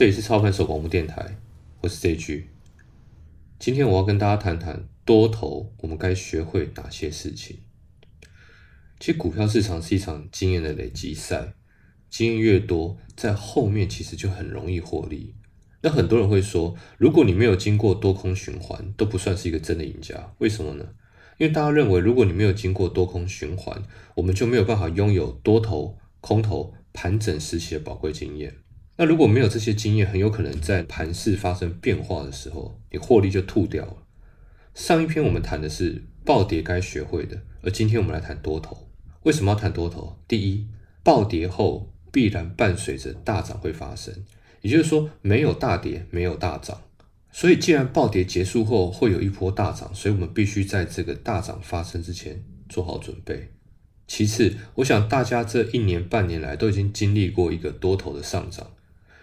这里是操盘手广播电台，我是 CG。今天我要跟大家谈谈多头，我们该学会哪些事情。其实股票市场是一场经验的累积赛，经验越多，在后面其实就很容易获利。那很多人会说，如果你没有经过多空循环，都不算是一个真的赢家。为什么呢？因为大家认为，如果你没有经过多空循环，我们就没有办法拥有多头、空头盘整时期的宝贵经验。那如果没有这些经验，很有可能在盘势发生变化的时候，你获利就吐掉了。上一篇我们谈的是暴跌该学会的，而今天我们来谈多头。为什么要谈多头？第一，暴跌后必然伴随着大涨会发生，也就是说，没有大跌，没有大涨。所以，既然暴跌结束后会有一波大涨，所以我们必须在这个大涨发生之前做好准备。其次，我想大家这一年半年来都已经经历过一个多头的上涨。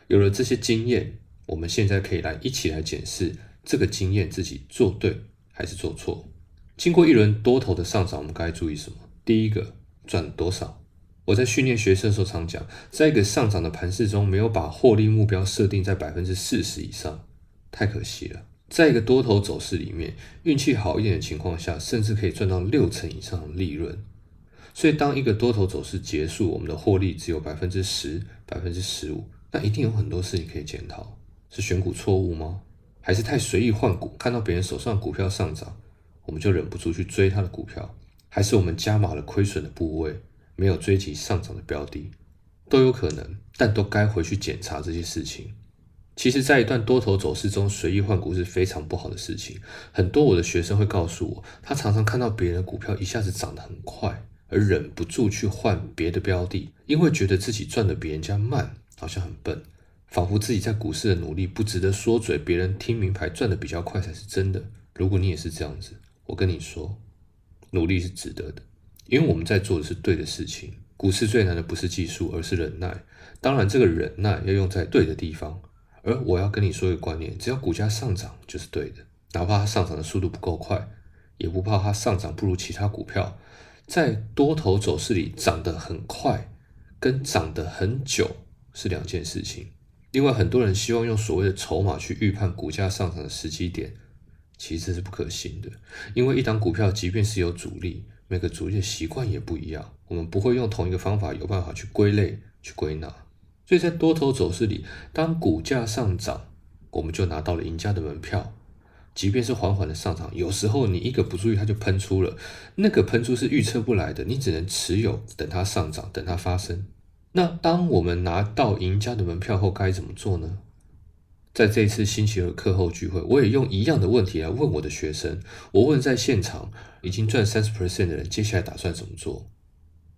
有了这些经验，我们现在可以来一起来检视这个经验自己做对还是做错。经过一轮多头的上涨，我们该注意什么？第一个，赚多少？我在训练学生的时候常讲，在一个上涨的盘势中，没有把获利目标设定在百分之四十以上，太可惜了。在一个多头走势里面，运气好一点的情况下，甚至可以赚到六成以上的利润。所以，当一个多头走势结束，我们的获利只有百分之十、百分之十五。那一定有很多事情可以检讨：是选股错误吗？还是太随意换股？看到别人手上股票上涨，我们就忍不住去追他的股票？还是我们加码了亏损的部位，没有追及上涨的标的？都有可能，但都该回去检查这些事情。其实，在一段多头走势中，随意换股是非常不好的事情。很多我的学生会告诉我，他常常看到别人的股票一下子涨得很快，而忍不住去换别的标的，因为觉得自己赚的比人家慢。好像很笨，仿佛自己在股市的努力不值得说嘴，别人听名牌赚的比较快才是真的。如果你也是这样子，我跟你说，努力是值得的，因为我们在做的是对的事情。股市最难的不是技术，而是忍耐。当然，这个忍耐要用在对的地方。而我要跟你说一个观念：只要股价上涨就是对的，哪怕它上涨的速度不够快，也不怕它上涨不如其他股票。在多头走势里涨得很快，跟涨得很久。是两件事情。另外，很多人希望用所谓的筹码去预判股价上涨的时机点，其实是不可行的。因为一档股票，即便是有主力，每个主力的习惯也不一样，我们不会用同一个方法有办法去归类、去归纳。所以在多头走势里，当股价上涨，我们就拿到了赢家的门票。即便是缓缓的上涨，有时候你一个不注意，它就喷出了。那个喷出是预测不来的，你只能持有，等它上涨，等它发生。那当我们拿到赢家的门票后，该怎么做呢？在这一次星期二课后聚会，我也用一样的问题来问我的学生。我问在现场已经赚三十 percent 的人，接下来打算怎么做？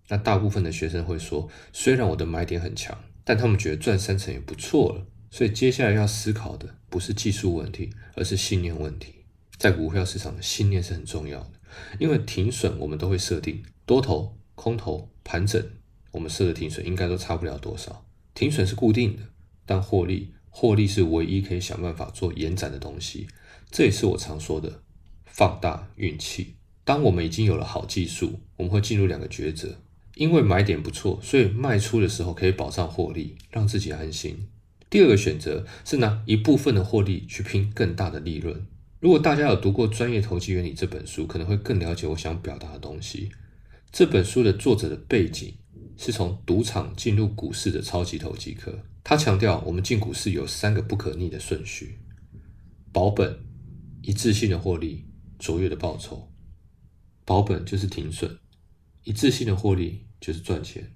那大部分的学生会说，虽然我的买点很强，但他们觉得赚三成也不错了。所以接下来要思考的不是技术问题，而是信念问题。在股票市场的信念是很重要的，因为停损我们都会设定多头、空头、盘整。我们设的停损应该都差不了多少，停损是固定的，但获利，获利是唯一可以想办法做延展的东西。这也是我常说的放大运气。当我们已经有了好技术，我们会进入两个抉择：因为买点不错，所以卖出的时候可以保障获利，让自己安心。第二个选择是拿一部分的获利去拼更大的利润。如果大家有读过《专业投机原理》这本书，可能会更了解我想表达的东西。这本书的作者的背景。是从赌场进入股市的超级投机客。他强调，我们进股市有三个不可逆的顺序：保本、一致性的获利、卓越的报酬。保本就是停损，一致性的获利就是赚钱。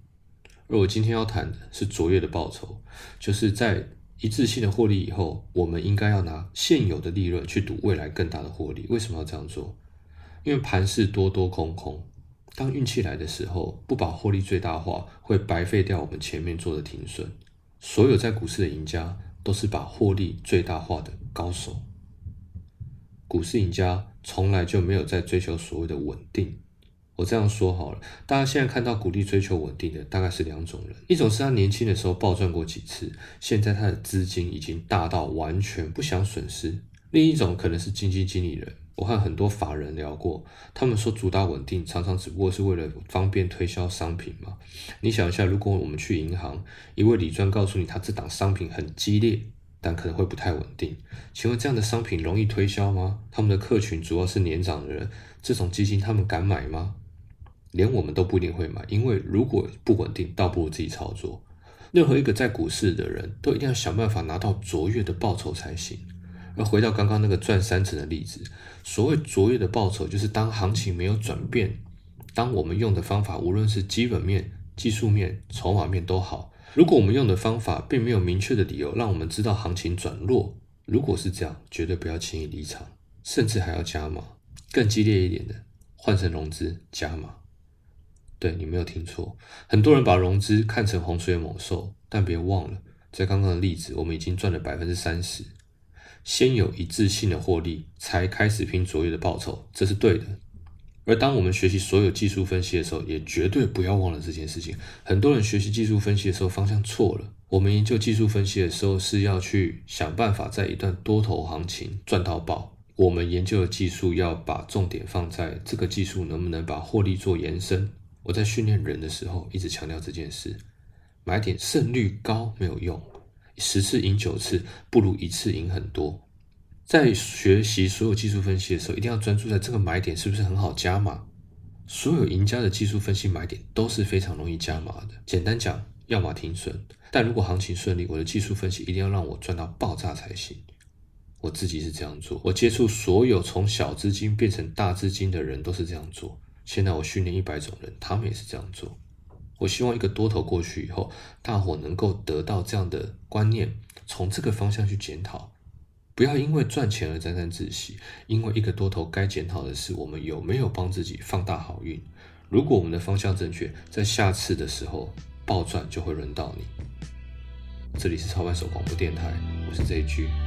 而我今天要谈的是卓越的报酬，就是在一致性的获利以后，我们应该要拿现有的利润去赌未来更大的获利。为什么要这样做？因为盘势多多空空。当运气来的时候，不把获利最大化，会白费掉我们前面做的停损。所有在股市的赢家，都是把获利最大化的高手。股市赢家从来就没有在追求所谓的稳定。我这样说好了，大家现在看到鼓励追求稳定的，大概是两种人：一种是他年轻的时候暴赚过几次，现在他的资金已经大到完全不想损失；另一种可能是基金经理人。我和很多法人聊过，他们说主打稳定，常常只不过是为了方便推销商品嘛。你想一下，如果我们去银行，一位理专告诉你他这档商品很激烈，但可能会不太稳定，请问这样的商品容易推销吗？他们的客群主要是年长的人，这种基金他们敢买吗？连我们都不一定会买，因为如果不稳定，倒不如自己操作。任何一个在股市的人都一定要想办法拿到卓越的报酬才行。而回到刚刚那个赚三成的例子，所谓卓越的报酬，就是当行情没有转变，当我们用的方法无论是基本面、技术面、筹码面都好，如果我们用的方法并没有明确的理由让我们知道行情转弱，如果是这样，绝对不要轻易离场，甚至还要加码，更激烈一点的，换成融资加码。对你没有听错，很多人把融资看成洪水猛兽，但别忘了，在刚刚的例子，我们已经赚了百分之三十。先有一致性的获利，才开始拼卓越的报酬，这是对的。而当我们学习所有技术分析的时候，也绝对不要忘了这件事情。很多人学习技术分析的时候方向错了。我们研究技术分析的时候，是要去想办法在一段多头行情赚到爆。我们研究的技术要把重点放在这个技术能不能把获利做延伸。我在训练人的时候一直强调这件事：买点胜率高没有用。十次赢九次，不如一次赢很多。在学习所有技术分析的时候，一定要专注在这个买点是不是很好加码。所有赢家的技术分析买点都是非常容易加码的。简单讲，要么停损。但如果行情顺利，我的技术分析一定要让我赚到爆炸才行。我自己是这样做。我接触所有从小资金变成大资金的人都是这样做。现在我训练一百种人，他们也是这样做。我希望一个多头过去以后，大伙能够得到这样的观念，从这个方向去检讨，不要因为赚钱而沾沾自喜。因为一个多头该检讨的是，我们有没有帮自己放大好运。如果我们的方向正确，在下次的时候暴赚就会轮到你。这里是超白手广播电台，我是 J G。